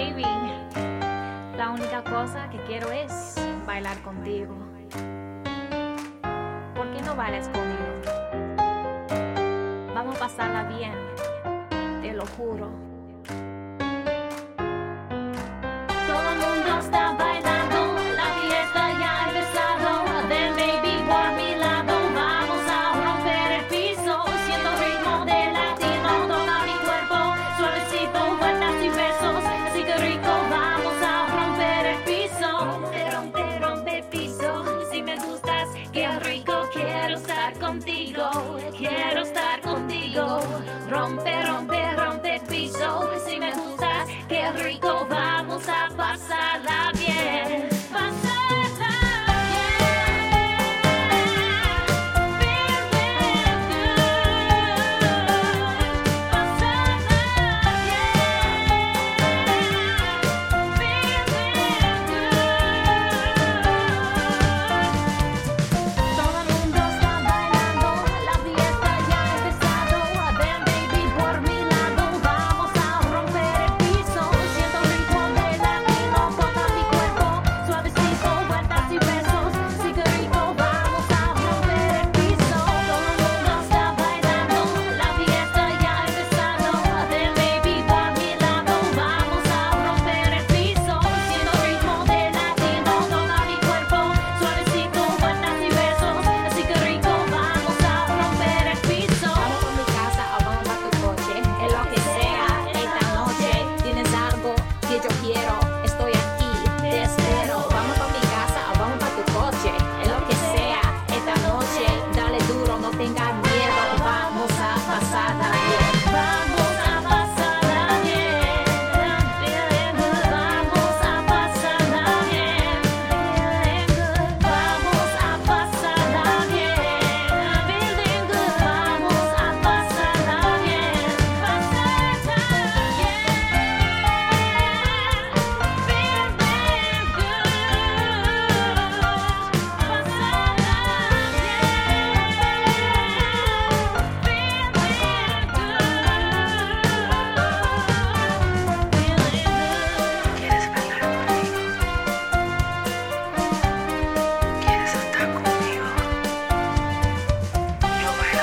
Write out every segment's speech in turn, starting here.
baby, la única cosa que quiero es bailar contigo. ¿Por qué no bailas conmigo? Vamos a pasarla bien, te lo juro. Quiero estar contigo, quiero estar contigo. Rompe, rompe, rompe el piso. Si me gusta, qué rico vamos a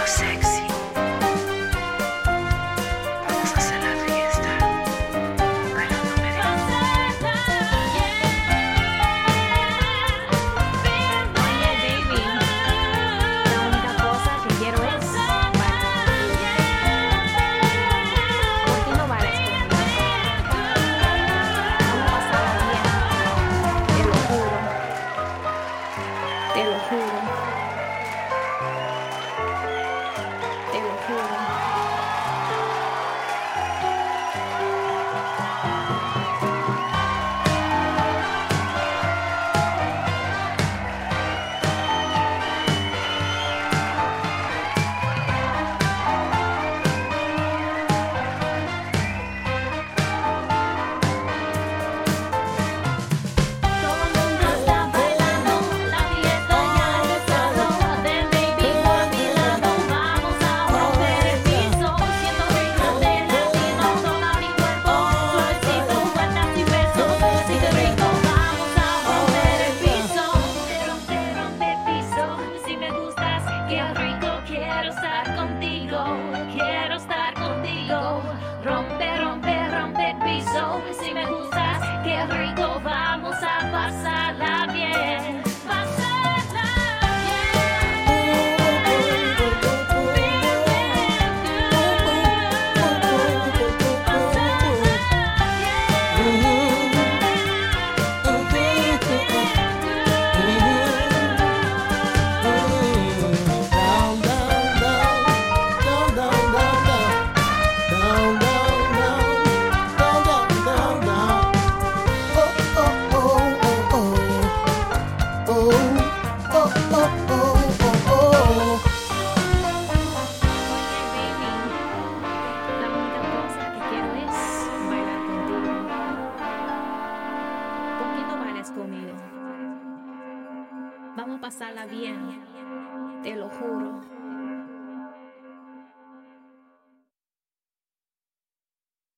Sex. Barça. Vamos a pasarla bien, te lo juro.